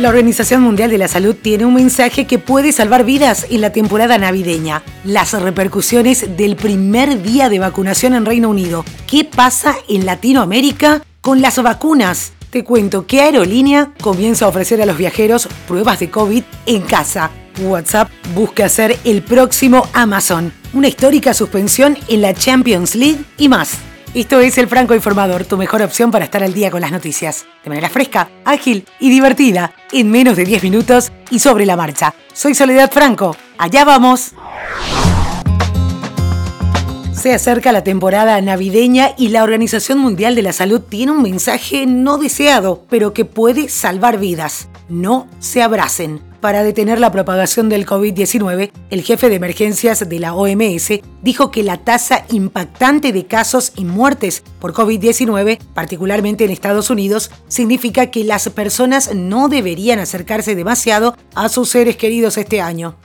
La Organización Mundial de la Salud tiene un mensaje que puede salvar vidas en la temporada navideña. Las repercusiones del primer día de vacunación en Reino Unido. ¿Qué pasa en Latinoamérica con las vacunas? Te cuento que Aerolínea comienza a ofrecer a los viajeros pruebas de COVID en casa. WhatsApp busca ser el próximo Amazon. Una histórica suspensión en la Champions League y más. Esto es El Franco Informador, tu mejor opción para estar al día con las noticias. De manera fresca, ágil y divertida, en menos de 10 minutos y sobre la marcha. Soy Soledad Franco. Allá vamos. Se acerca la temporada navideña y la Organización Mundial de la Salud tiene un mensaje no deseado, pero que puede salvar vidas. No se abracen. Para detener la propagación del COVID-19, el jefe de emergencias de la OMS dijo que la tasa impactante de casos y muertes por COVID-19, particularmente en Estados Unidos, significa que las personas no deberían acercarse demasiado a sus seres queridos este año.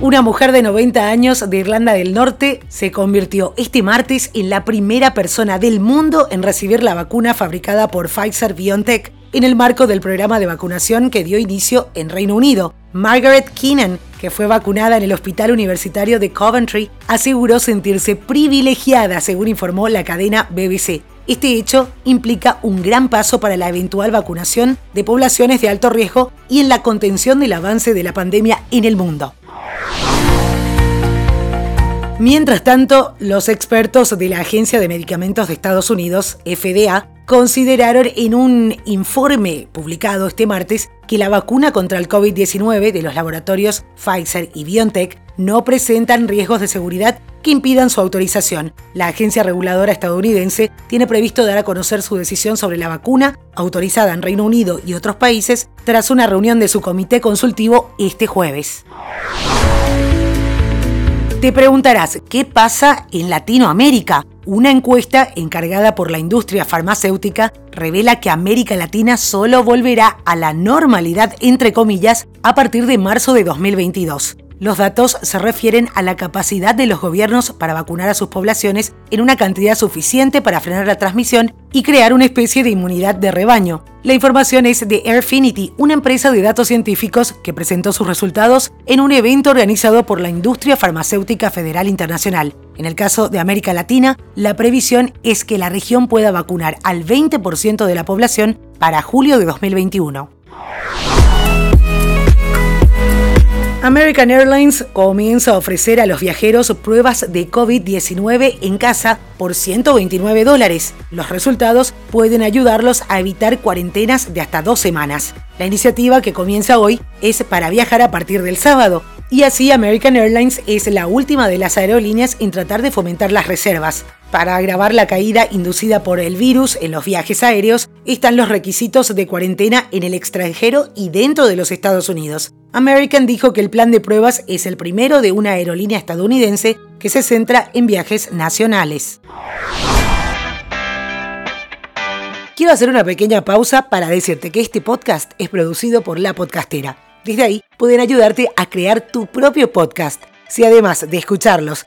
Una mujer de 90 años de Irlanda del Norte se convirtió este martes en la primera persona del mundo en recibir la vacuna fabricada por Pfizer BioNTech en el marco del programa de vacunación que dio inicio en Reino Unido. Margaret Keenan, que fue vacunada en el Hospital Universitario de Coventry, aseguró sentirse privilegiada, según informó la cadena BBC. Este hecho implica un gran paso para la eventual vacunación de poblaciones de alto riesgo y en la contención del avance de la pandemia en el mundo. Mientras tanto, los expertos de la Agencia de Medicamentos de Estados Unidos, FDA, consideraron en un informe publicado este martes que la vacuna contra el COVID-19 de los laboratorios Pfizer y BioNTech no presentan riesgos de seguridad que impidan su autorización. La agencia reguladora estadounidense tiene previsto dar a conocer su decisión sobre la vacuna, autorizada en Reino Unido y otros países, tras una reunión de su comité consultivo este jueves. Te preguntarás, ¿qué pasa en Latinoamérica? Una encuesta encargada por la industria farmacéutica revela que América Latina solo volverá a la normalidad, entre comillas, a partir de marzo de 2022. Los datos se refieren a la capacidad de los gobiernos para vacunar a sus poblaciones en una cantidad suficiente para frenar la transmisión y crear una especie de inmunidad de rebaño. La información es de Airfinity, una empresa de datos científicos que presentó sus resultados en un evento organizado por la Industria Farmacéutica Federal Internacional. En el caso de América Latina, la previsión es que la región pueda vacunar al 20% de la población para julio de 2021. American Airlines comienza a ofrecer a los viajeros pruebas de COVID-19 en casa por 129 dólares. Los resultados pueden ayudarlos a evitar cuarentenas de hasta dos semanas. La iniciativa que comienza hoy es para viajar a partir del sábado. Y así American Airlines es la última de las aerolíneas en tratar de fomentar las reservas. Para agravar la caída inducida por el virus en los viajes aéreos están los requisitos de cuarentena en el extranjero y dentro de los Estados Unidos. American dijo que el plan de pruebas es el primero de una aerolínea estadounidense que se centra en viajes nacionales. Quiero hacer una pequeña pausa para decirte que este podcast es producido por La Podcastera. Desde ahí pueden ayudarte a crear tu propio podcast. Si además de escucharlos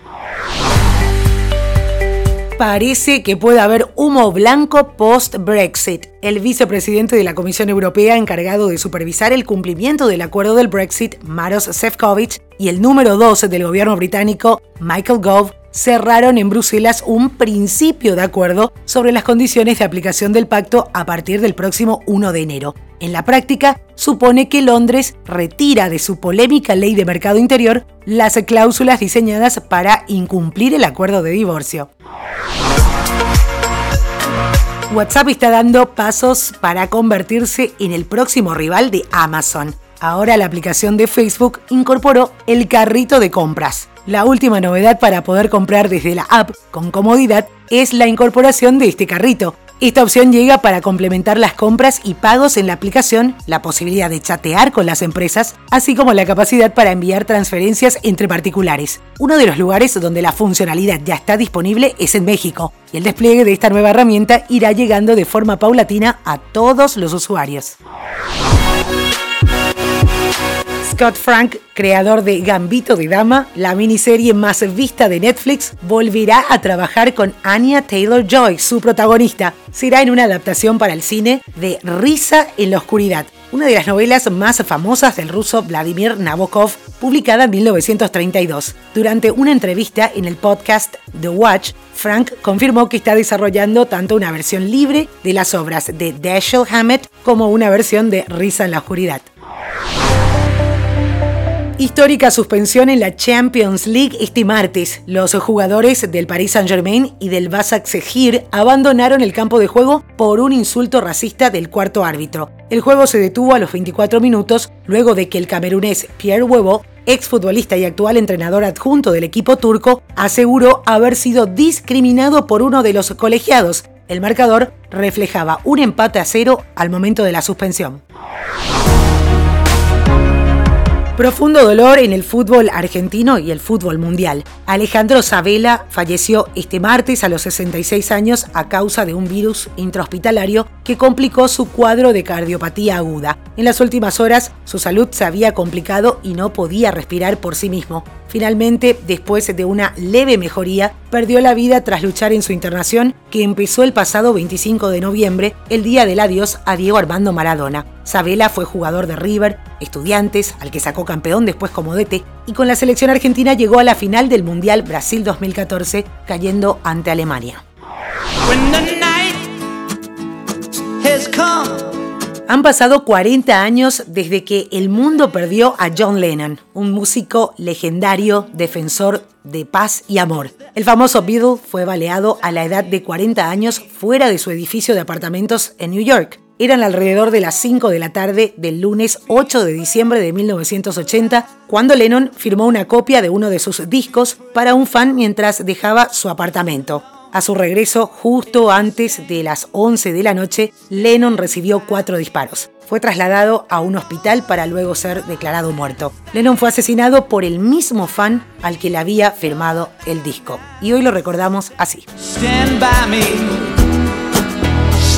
Parece que puede haber humo blanco post-Brexit. El vicepresidente de la Comisión Europea encargado de supervisar el cumplimiento del acuerdo del Brexit, Maros Sefcovic, y el número 12 del gobierno británico, Michael Gove, cerraron en Bruselas un principio de acuerdo sobre las condiciones de aplicación del pacto a partir del próximo 1 de enero. En la práctica, supone que Londres retira de su polémica ley de mercado interior las cláusulas diseñadas para incumplir el acuerdo de divorcio. WhatsApp está dando pasos para convertirse en el próximo rival de Amazon. Ahora la aplicación de Facebook incorporó el carrito de compras. La última novedad para poder comprar desde la app con comodidad es la incorporación de este carrito. Esta opción llega para complementar las compras y pagos en la aplicación, la posibilidad de chatear con las empresas, así como la capacidad para enviar transferencias entre particulares. Uno de los lugares donde la funcionalidad ya está disponible es en México, y el despliegue de esta nueva herramienta irá llegando de forma paulatina a todos los usuarios. Scott Frank, creador de Gambito de Dama, la miniserie más vista de Netflix, volverá a trabajar con Anya Taylor Joy, su protagonista. Será en una adaptación para el cine de Risa en la Oscuridad, una de las novelas más famosas del ruso Vladimir Nabokov, publicada en 1932. Durante una entrevista en el podcast The Watch, Frank confirmó que está desarrollando tanto una versión libre de las obras de Dashiell Hammett como una versión de Risa en la Oscuridad. Histórica suspensión en la Champions League este martes. Los jugadores del Paris Saint-Germain y del Basak Sehir abandonaron el campo de juego por un insulto racista del cuarto árbitro. El juego se detuvo a los 24 minutos luego de que el camerunés Pierre Huevo, exfutbolista y actual entrenador adjunto del equipo turco, aseguró haber sido discriminado por uno de los colegiados. El marcador reflejaba un empate a cero al momento de la suspensión. Profundo dolor en el fútbol argentino y el fútbol mundial. Alejandro Sabela falleció este martes a los 66 años a causa de un virus intrahospitalario que complicó su cuadro de cardiopatía aguda. En las últimas horas, su salud se había complicado y no podía respirar por sí mismo. Finalmente, después de una leve mejoría, perdió la vida tras luchar en su internación, que empezó el pasado 25 de noviembre, el día del adiós a Diego Armando Maradona. Sabela fue jugador de River, Estudiantes, al que sacó campeón después como DT, y con la selección argentina llegó a la final del Mundial Brasil 2014, cayendo ante Alemania. Han pasado 40 años desde que el mundo perdió a John Lennon, un músico legendario, defensor de paz y amor. El famoso Beatle fue baleado a la edad de 40 años fuera de su edificio de apartamentos en New York. Eran alrededor de las 5 de la tarde del lunes 8 de diciembre de 1980, cuando Lennon firmó una copia de uno de sus discos para un fan mientras dejaba su apartamento. A su regreso, justo antes de las 11 de la noche, Lennon recibió cuatro disparos. Fue trasladado a un hospital para luego ser declarado muerto. Lennon fue asesinado por el mismo fan al que le había firmado el disco. Y hoy lo recordamos así.